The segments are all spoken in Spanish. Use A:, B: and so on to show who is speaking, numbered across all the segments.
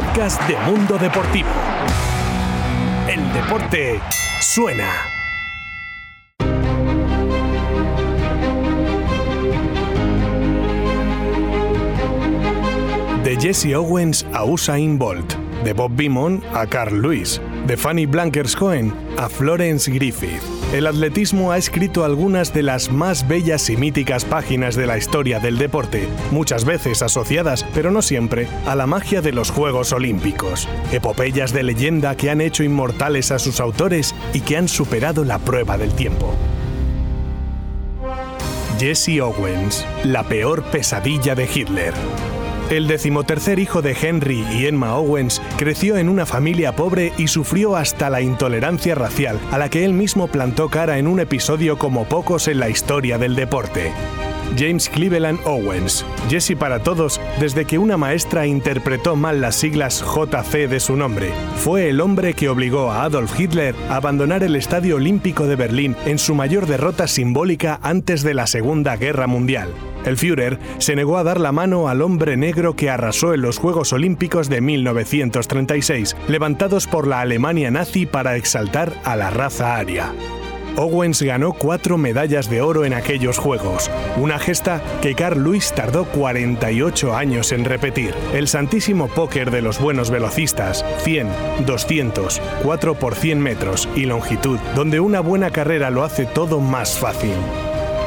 A: de Mundo Deportivo. El deporte suena. De Jesse Owens a Usain Bolt, de Bob Beamon a Carl Lewis, de Fanny Blankers Cohen a Florence Griffith. El atletismo ha escrito algunas de las más bellas y míticas páginas de la historia del deporte, muchas veces asociadas, pero no siempre, a la magia de los Juegos Olímpicos. Epopeyas de leyenda que han hecho inmortales a sus autores y que han superado la prueba del tiempo. Jesse Owens, la peor pesadilla de Hitler. El decimotercer hijo de Henry y Emma Owens creció en una familia pobre y sufrió hasta la intolerancia racial, a la que él mismo plantó cara en un episodio como pocos en la historia del deporte. James Cleveland Owens, Jesse para todos, desde que una maestra interpretó mal las siglas JC de su nombre. Fue el hombre que obligó a Adolf Hitler a abandonar el Estadio Olímpico de Berlín en su mayor derrota simbólica antes de la Segunda Guerra Mundial. El Führer se negó a dar la mano al hombre negro que arrasó en los Juegos Olímpicos de 1936, levantados por la Alemania nazi para exaltar a la raza aria. Owens ganó cuatro medallas de oro en aquellos Juegos, una gesta que Carl Lewis tardó 48 años en repetir. El santísimo póker de los buenos velocistas, 100, 200, 4 por 100 metros y longitud, donde una buena carrera lo hace todo más fácil.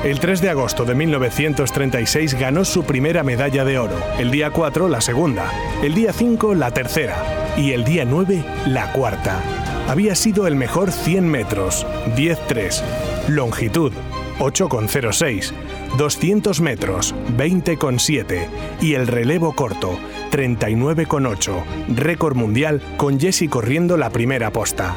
A: El 3 de agosto de 1936 ganó su primera medalla de oro, el día 4 la segunda, el día 5 la tercera. Y el día 9 la cuarta. Había sido el mejor 100 metros, 10.3, longitud 8,06, 200 metros 20,7 y el relevo corto 39,8, récord mundial con Jesse corriendo la primera posta.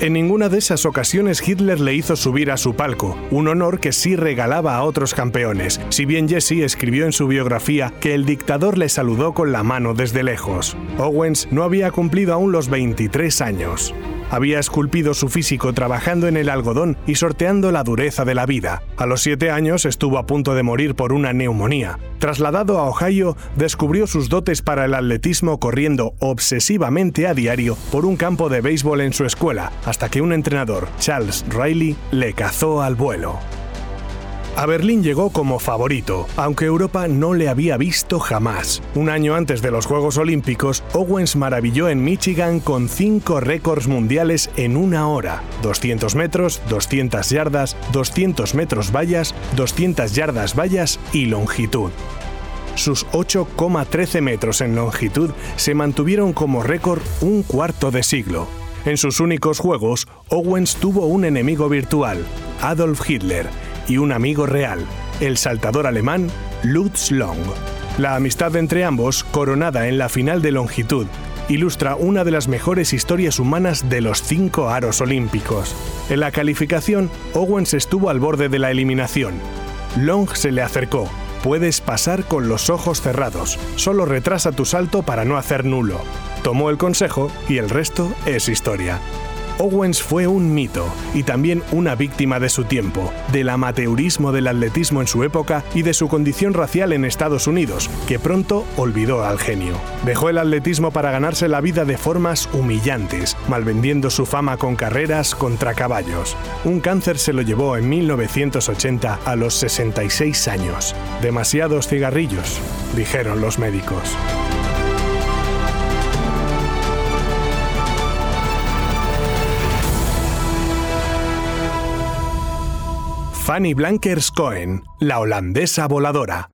A: En ninguna de esas ocasiones Hitler le hizo subir a su palco, un honor que sí regalaba a otros campeones, si bien Jesse escribió en su biografía que el dictador le saludó con la mano desde lejos. Owens no había cumplido aún los 23 años. Había esculpido su físico trabajando en el algodón y sorteando la dureza de la vida. A los siete años estuvo a punto de morir por una neumonía. Trasladado a Ohio, descubrió sus dotes para el atletismo corriendo obsesivamente a diario por un campo de béisbol en su escuela, hasta que un entrenador, Charles Riley, le cazó al vuelo. A Berlín llegó como favorito, aunque Europa no le había visto jamás. Un año antes de los Juegos Olímpicos, Owens maravilló en Michigan con cinco récords mundiales en una hora. 200 metros, 200 yardas, 200 metros vallas, 200 yardas vallas y longitud. Sus 8,13 metros en longitud se mantuvieron como récord un cuarto de siglo. En sus únicos juegos, Owens tuvo un enemigo virtual, Adolf Hitler, y un amigo real, el saltador alemán Lutz Long. La amistad entre ambos, coronada en la final de longitud, ilustra una de las mejores historias humanas de los cinco aros olímpicos. En la calificación, Owens estuvo al borde de la eliminación. Long se le acercó. Puedes pasar con los ojos cerrados. Solo retrasa tu salto para no hacer nulo. Tomó el consejo y el resto es historia. Owens fue un mito y también una víctima de su tiempo, del amateurismo del atletismo en su época y de su condición racial en Estados Unidos, que pronto olvidó al genio. Dejó el atletismo para ganarse la vida de formas humillantes, malvendiendo su fama con carreras contra caballos. Un cáncer se lo llevó en 1980 a los 66 años. Demasiados cigarrillos, dijeron los médicos. Fanny Blankers Cohen, la holandesa voladora.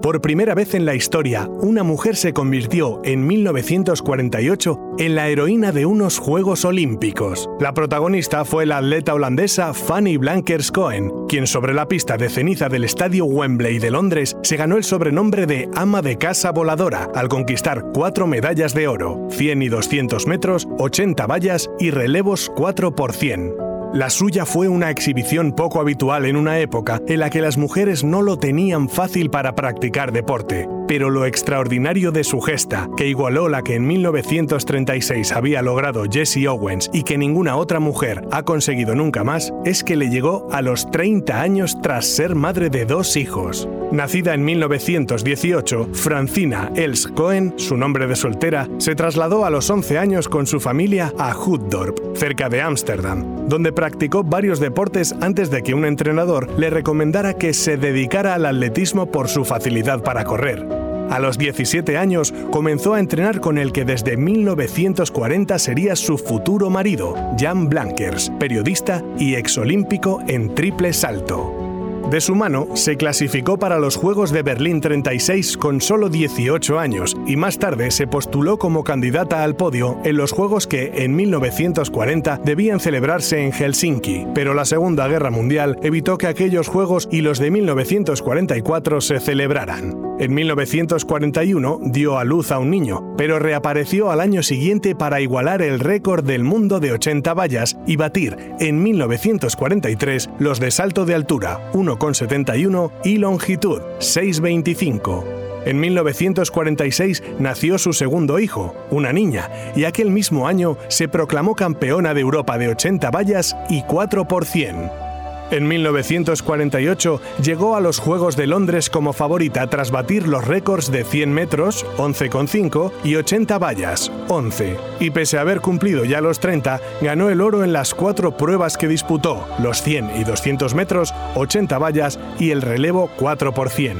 A: Por primera vez en la historia, una mujer se convirtió en 1948 en la heroína de unos Juegos Olímpicos. La protagonista fue la atleta holandesa Fanny Blankers Cohen, quien sobre la pista de ceniza del estadio Wembley de Londres se ganó el sobrenombre de ama de casa voladora al conquistar cuatro medallas de oro, 100 y 200 metros, 80 vallas y relevos 4 por 100. La suya fue una exhibición poco habitual en una época en la que las mujeres no lo tenían fácil para practicar deporte, pero lo extraordinario de su gesta, que igualó la que en 1936 había logrado Jessie Owens y que ninguna otra mujer ha conseguido nunca más, es que le llegó a los 30 años tras ser madre de dos hijos. Nacida en 1918, Francina Els Cohen, su nombre de soltera, se trasladó a los 11 años con su familia a Hoeddorp, cerca de Ámsterdam, donde practicó varios deportes antes de que un entrenador le recomendara que se dedicara al atletismo por su facilidad para correr. A los 17 años comenzó a entrenar con el que desde 1940 sería su futuro marido, Jan Blankers, periodista y exolímpico en triple salto. De su mano, se clasificó para los Juegos de Berlín 36 con solo 18 años y más tarde se postuló como candidata al podio en los Juegos que en 1940 debían celebrarse en Helsinki, pero la Segunda Guerra Mundial evitó que aquellos Juegos y los de 1944 se celebraran. En 1941 dio a luz a un niño, pero reapareció al año siguiente para igualar el récord del mundo de 80 vallas y batir en 1943 los de salto de altura, 1,71 y longitud, 6,25. En 1946 nació su segundo hijo, una niña, y aquel mismo año se proclamó campeona de Europa de 80 vallas y 4 por 100. En 1948 llegó a los Juegos de Londres como favorita tras batir los récords de 100 metros, 11,5 y 80 vallas, 11. Y pese a haber cumplido ya los 30, ganó el oro en las cuatro pruebas que disputó, los 100 y 200 metros, 80 vallas y el relevo 4 por 100.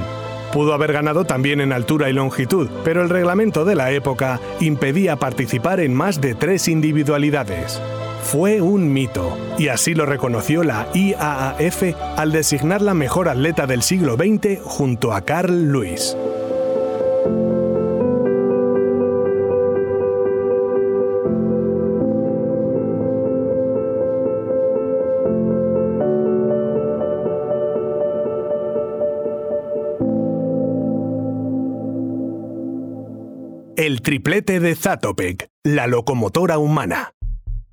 A: Pudo haber ganado también en altura y longitud, pero el reglamento de la época impedía participar en más de tres individualidades fue un mito, y así lo reconoció la IAAF al designarla mejor atleta del siglo XX junto a Carl Lewis. El triplete de Zatopek, la locomotora humana.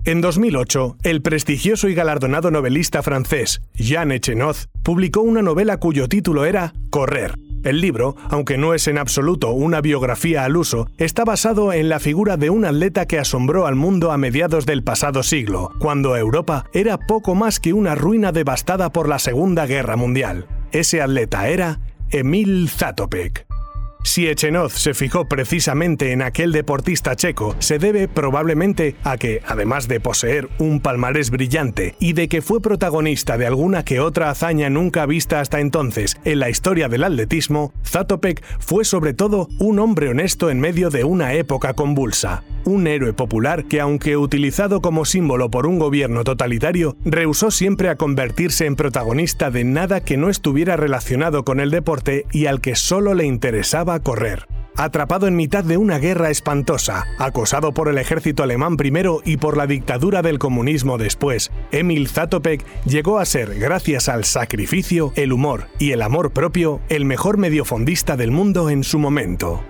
A: En 2008, el prestigioso y galardonado novelista francés Jean Echenoz publicó una novela cuyo título era Correr. El libro, aunque no es en absoluto una biografía al uso, está basado en la figura de un atleta que asombró al mundo a mediados del pasado siglo, cuando Europa era poco más que una ruina devastada por la Segunda Guerra Mundial. Ese atleta era Emil Zatopek. Si Echenoz se fijó precisamente en aquel deportista checo, se debe probablemente a que, además de poseer un palmarés brillante y de que fue protagonista de alguna que otra hazaña nunca vista hasta entonces en la historia del atletismo, Zatopek fue sobre todo un hombre honesto en medio de una época convulsa. Un héroe popular que, aunque utilizado como símbolo por un gobierno totalitario, rehusó siempre a convertirse en protagonista de nada que no estuviera relacionado con el deporte y al que solo le interesaba correr. Atrapado en mitad de una guerra espantosa, acosado por el ejército alemán primero y por la dictadura del comunismo después, Emil Zatopek llegó a ser, gracias al sacrificio, el humor y el amor propio, el mejor mediofondista del mundo en su momento.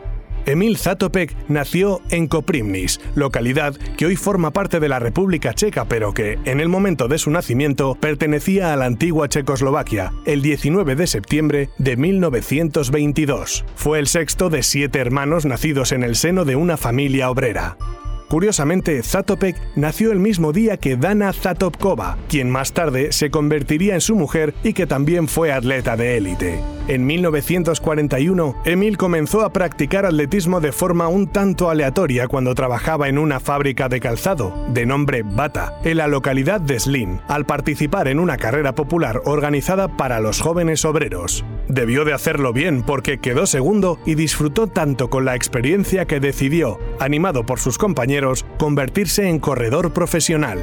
A: Emil Zatopek nació en Koprimnis, localidad que hoy forma parte de la República Checa, pero que, en el momento de su nacimiento, pertenecía a la antigua Checoslovaquia, el 19 de septiembre de 1922. Fue el sexto de siete hermanos nacidos en el seno de una familia obrera. Curiosamente, Zatopek nació el mismo día que Dana Zatopkova, quien más tarde se convertiría en su mujer y que también fue atleta de élite. En 1941, Emil comenzó a practicar atletismo de forma un tanto aleatoria cuando trabajaba en una fábrica de calzado, de nombre Bata, en la localidad de Slin, al participar en una carrera popular organizada para los jóvenes obreros. Debió de hacerlo bien porque quedó segundo y disfrutó tanto con la experiencia que decidió, animado por sus compañeros, convertirse en corredor profesional.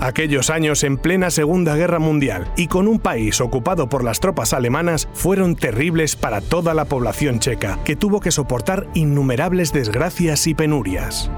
A: Aquellos años en plena Segunda Guerra Mundial y con un país ocupado por las tropas alemanas fueron terribles para toda la población checa, que tuvo que soportar innumerables desgracias y penurias.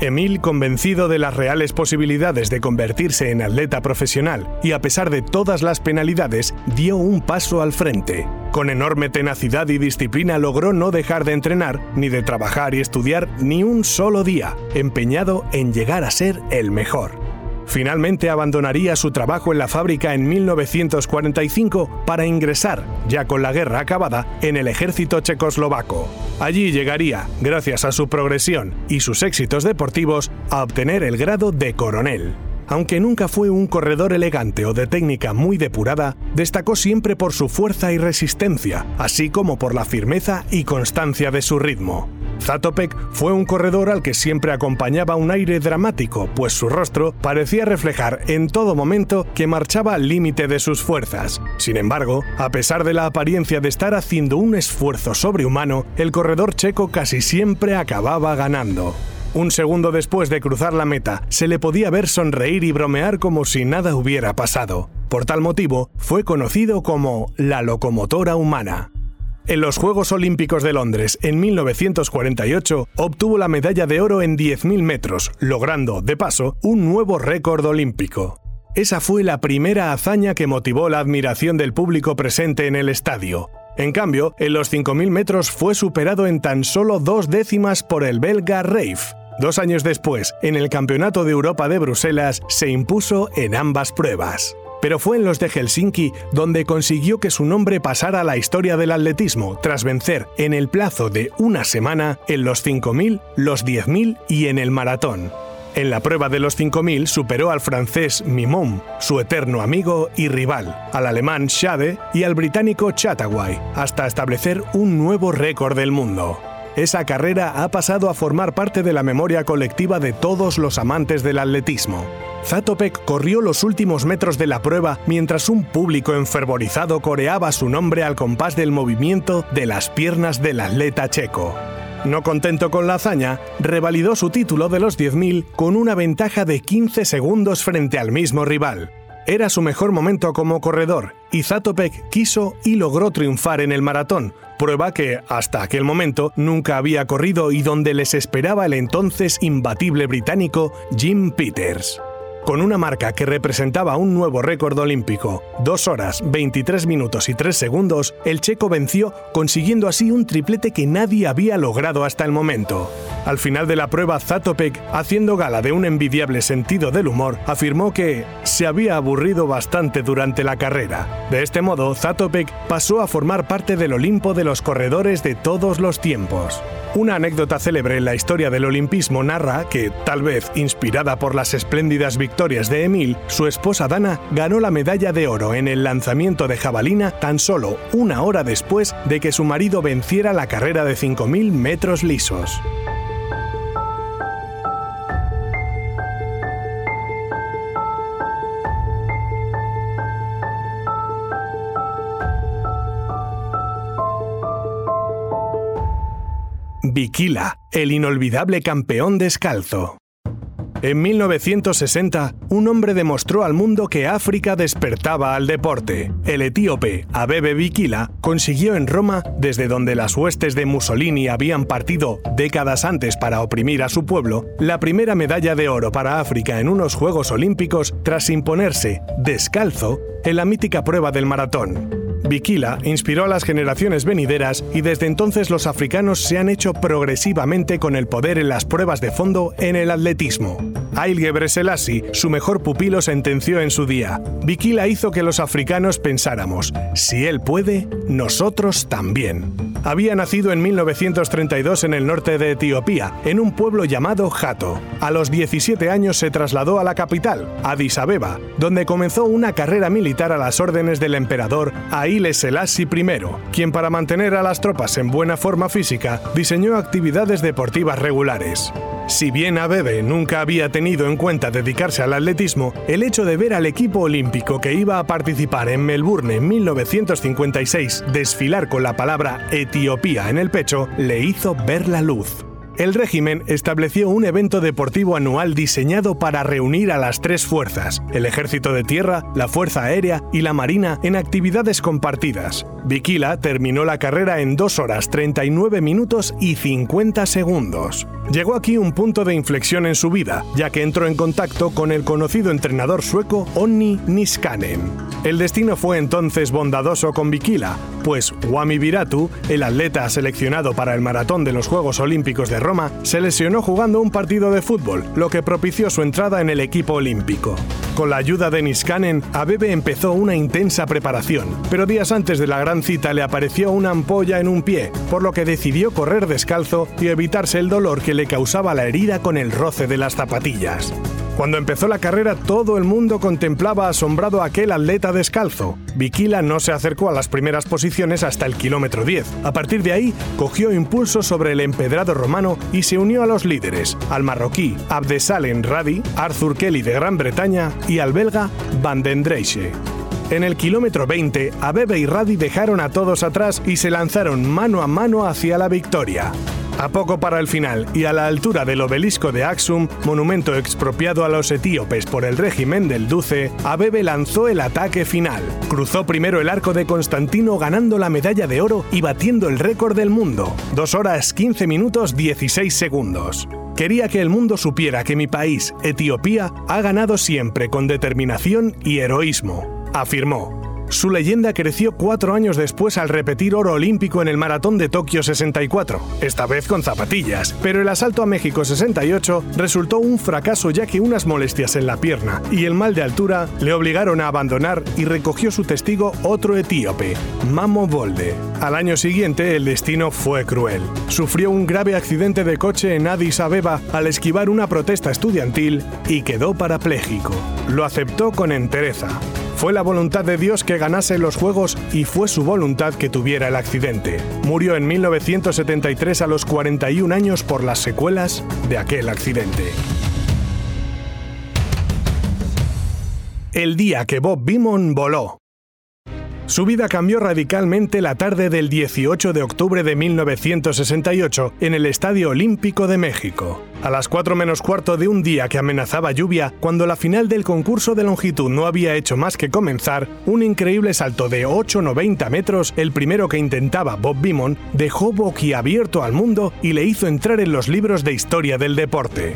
A: Emil, convencido de las reales posibilidades de convertirse en atleta profesional y a pesar de todas las penalidades, dio un paso al frente. Con enorme tenacidad y disciplina logró no dejar de entrenar, ni de trabajar y estudiar ni un solo día, empeñado en llegar a ser el mejor. Finalmente abandonaría su trabajo en la fábrica en 1945 para ingresar, ya con la guerra acabada, en el ejército checoslovaco. Allí llegaría, gracias a su progresión y sus éxitos deportivos, a obtener el grado de coronel. Aunque nunca fue un corredor elegante o de técnica muy depurada, destacó siempre por su fuerza y resistencia, así como por la firmeza y constancia de su ritmo. Zatopek fue un corredor al que siempre acompañaba un aire dramático, pues su rostro parecía reflejar en todo momento que marchaba al límite de sus fuerzas. Sin embargo, a pesar de la apariencia de estar haciendo un esfuerzo sobrehumano, el corredor checo casi siempre acababa ganando. Un segundo después de cruzar la meta, se le podía ver sonreír y bromear como si nada hubiera pasado. Por tal motivo, fue conocido como la locomotora humana. En los Juegos Olímpicos de Londres en 1948 obtuvo la medalla de oro en 10.000 metros, logrando, de paso, un nuevo récord olímpico. Esa fue la primera hazaña que motivó la admiración del público presente en el estadio. En cambio, en los 5.000 metros fue superado en tan solo dos décimas por el belga Reif. Dos años después, en el Campeonato de Europa de Bruselas, se impuso en ambas pruebas pero fue en los de Helsinki donde consiguió que su nombre pasara a la historia del atletismo tras vencer en el plazo de una semana en los 5.000, los 10.000 y en el maratón. En la prueba de los 5.000 superó al francés Mimon, su eterno amigo y rival, al alemán Schade y al británico Chataway, hasta establecer un nuevo récord del mundo. Esa carrera ha pasado a formar parte de la memoria colectiva de todos los amantes del atletismo. Zatopek corrió los últimos metros de la prueba mientras un público enfervorizado coreaba su nombre al compás del movimiento de las piernas del atleta checo. No contento con la hazaña, revalidó su título de los 10.000 con una ventaja de 15 segundos frente al mismo rival. Era su mejor momento como corredor y Zatopek quiso y logró triunfar en el maratón, prueba que hasta aquel momento nunca había corrido y donde les esperaba el entonces imbatible británico Jim Peters con una marca que representaba un nuevo récord olímpico, 2 horas, 23 minutos y 3 segundos, el checo venció consiguiendo así un triplete que nadie había logrado hasta el momento. Al final de la prueba, Zatopek, haciendo gala de un envidiable sentido del humor, afirmó que se había aburrido bastante durante la carrera. De este modo, Zatopek pasó a formar parte del Olimpo de los corredores de todos los tiempos. Una anécdota célebre en la historia del olimpismo narra que, tal vez inspirada por las espléndidas victorias de Emil, su esposa Dana ganó la medalla de oro en el lanzamiento de jabalina tan solo una hora después de que su marido venciera la carrera de 5.000 metros lisos. Bikila, el inolvidable campeón descalzo. En 1960, un hombre demostró al mundo que África despertaba al deporte. El etíope Abebe Bikila consiguió en Roma, desde donde las huestes de Mussolini habían partido décadas antes para oprimir a su pueblo, la primera medalla de oro para África en unos Juegos Olímpicos tras imponerse, descalzo, en la mítica prueba del maratón. Bikila inspiró a las generaciones venideras y desde entonces los africanos se han hecho progresivamente con el poder en las pruebas de fondo en el atletismo. Haile Gebrselassie, su mejor pupilo, sentenció en su día: Bikila hizo que los africanos pensáramos, si él puede, nosotros también. Había nacido en 1932 en el norte de Etiopía, en un pueblo llamado Jato. A los 17 años se trasladó a la capital, Addis Abeba, donde comenzó una carrera militar a las órdenes del emperador Haile Selassie I, quien para mantener a las tropas en buena forma física diseñó actividades deportivas regulares. Si bien Abebe nunca había tenido en cuenta dedicarse al atletismo, el hecho de ver al equipo olímpico que iba a participar en Melbourne en 1956 desfilar con la palabra Etiopía en el pecho le hizo ver la luz. El régimen estableció un evento deportivo anual diseñado para reunir a las tres fuerzas, el ejército de tierra, la fuerza aérea y la marina, en actividades compartidas. Bikila terminó la carrera en 2 horas 39 minutos y 50 segundos. Llegó aquí un punto de inflexión en su vida, ya que entró en contacto con el conocido entrenador sueco Onni Niskanen. El destino fue entonces bondadoso con Bikila, pues Wami Viratu, el atleta seleccionado para el maratón de los Juegos Olímpicos de Roma, se lesionó jugando un partido de fútbol, lo que propició su entrada en el equipo olímpico. Con la ayuda de Niskanen, Abebe empezó una intensa preparación, pero días antes de la gran cita le apareció una ampolla en un pie, por lo que decidió correr descalzo y evitarse el dolor que le causaba la herida con el roce de las zapatillas. Cuando empezó la carrera todo el mundo contemplaba asombrado a aquel atleta descalzo. Vikila no se acercó a las primeras posiciones hasta el kilómetro 10. A partir de ahí cogió impulso sobre el empedrado romano y se unió a los líderes, al marroquí Abdesalen Radi, Arthur Kelly de Gran Bretaña y al belga Van den Dreiche. En el kilómetro 20, Abebe y Radi dejaron a todos atrás y se lanzaron mano a mano hacia la victoria. A poco para el final y a la altura del obelisco de Axum, monumento expropiado a los etíopes por el régimen del Duce, Abebe lanzó el ataque final. Cruzó primero el arco de Constantino ganando la medalla de oro y batiendo el récord del mundo, 2 horas 15 minutos 16 segundos. Quería que el mundo supiera que mi país, Etiopía, ha ganado siempre con determinación y heroísmo, afirmó. Su leyenda creció cuatro años después al repetir oro olímpico en el Maratón de Tokio 64, esta vez con zapatillas, pero el asalto a México 68 resultó un fracaso ya que unas molestias en la pierna y el mal de altura le obligaron a abandonar y recogió su testigo otro etíope, Mamo Bolde. Al año siguiente el destino fue cruel. Sufrió un grave accidente de coche en Addis Abeba al esquivar una protesta estudiantil y quedó parapléjico. Lo aceptó con entereza. Fue la voluntad de Dios que ganase los Juegos y fue su voluntad que tuviera el accidente. Murió en 1973 a los 41 años por las secuelas de aquel accidente. El día que Bob Beamon voló. Su vida cambió radicalmente la tarde del 18 de octubre de 1968 en el Estadio Olímpico de México. A las 4 menos cuarto de un día que amenazaba lluvia, cuando la final del concurso de longitud no había hecho más que comenzar, un increíble salto de 8,90 metros, el primero que intentaba Bob Beamon, dejó boquiabierto al mundo y le hizo entrar en los libros de historia del deporte.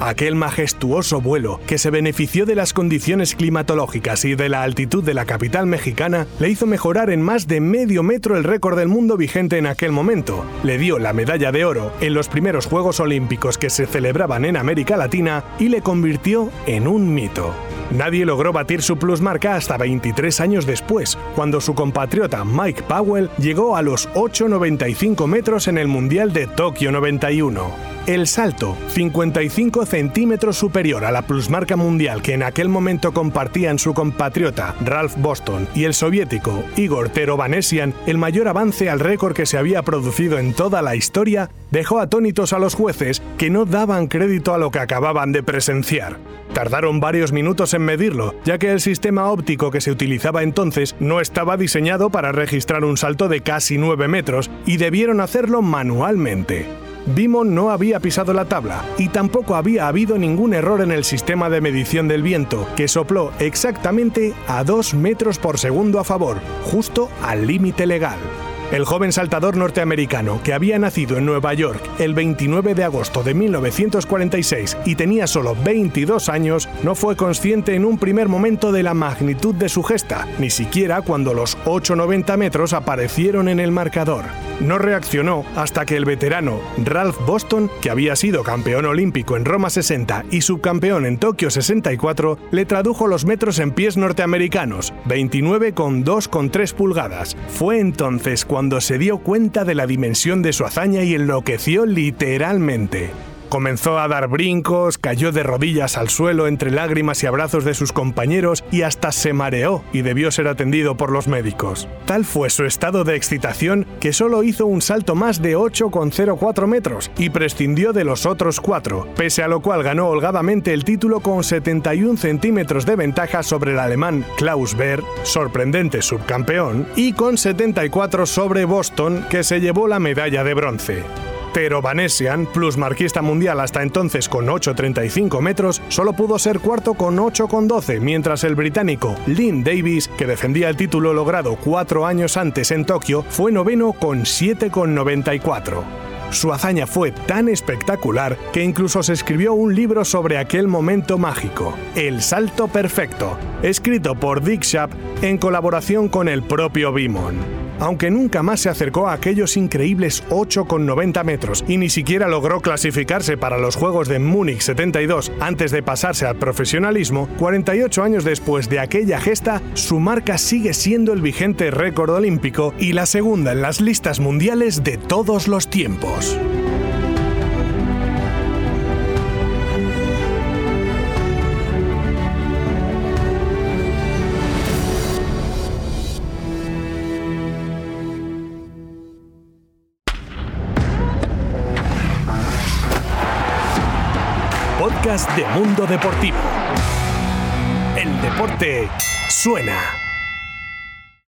A: Aquel majestuoso vuelo, que se benefició de las condiciones climatológicas y de la altitud de la capital mexicana, le hizo mejorar en más de medio metro el récord del mundo vigente en aquel momento. Le dio la medalla de oro en los primeros Juegos Olímpicos que se celebraban en América Latina y le convirtió en un mito. Nadie logró batir su plusmarca hasta 23 años después, cuando su compatriota Mike Powell llegó a los 8,95 metros en el Mundial de Tokio 91. El salto, 55 centímetros superior a la plusmarca mundial que en aquel momento compartían su compatriota Ralph Boston y el soviético Igor Terovanesian, el mayor avance al récord que se había producido en toda la historia, dejó atónitos a los jueces que no daban crédito a lo que acababan de presenciar. Tardaron varios minutos en medirlo, ya que el sistema óptico que se utilizaba entonces no estaba diseñado para registrar un salto de casi 9 metros y debieron hacerlo manualmente. Bimon no había pisado la tabla y tampoco había habido ningún error en el sistema de medición del viento, que sopló exactamente a 2 metros por segundo a favor, justo al límite legal. El joven saltador norteamericano, que había nacido en Nueva York el 29 de agosto de 1946 y tenía solo 22 años, no fue consciente en un primer momento de la magnitud de su gesta, ni siquiera cuando los 8,90 metros aparecieron en el marcador. No reaccionó hasta que el veterano Ralph Boston, que había sido campeón olímpico en Roma 60 y subcampeón en Tokio 64, le tradujo los metros en pies norteamericanos, 29,2,3 pulgadas. Fue entonces cuando cuando se dio cuenta de la dimensión de su hazaña y enloqueció literalmente. Comenzó a dar brincos, cayó de rodillas al suelo entre lágrimas y abrazos de sus compañeros y hasta se mareó y debió ser atendido por los médicos. Tal fue su estado de excitación que solo hizo un salto más de 8,04 metros y prescindió de los otros cuatro, pese a lo cual ganó holgadamente el título con 71 centímetros de ventaja sobre el alemán Klaus Beer, sorprendente subcampeón, y con 74 sobre Boston, que se llevó la medalla de bronce. Pero Vanessian, plusmarquista mundial hasta entonces con 8,35 metros, solo pudo ser cuarto con 8,12, mientras el británico Lynn Davis, que defendía el título logrado cuatro años antes en Tokio, fue noveno con 7,94. Su hazaña fue tan espectacular que incluso se escribió un libro sobre aquel momento mágico, El Salto Perfecto, escrito por Dick Schaap en colaboración con el propio Beamon aunque nunca más se acercó a aquellos increíbles 8,90 metros y ni siquiera logró clasificarse para los Juegos de Múnich 72 antes de pasarse al profesionalismo, 48 años después de aquella gesta, su marca sigue siendo el vigente récord olímpico y la segunda en las listas mundiales de todos los tiempos. De Mundo Deportivo. El deporte suena.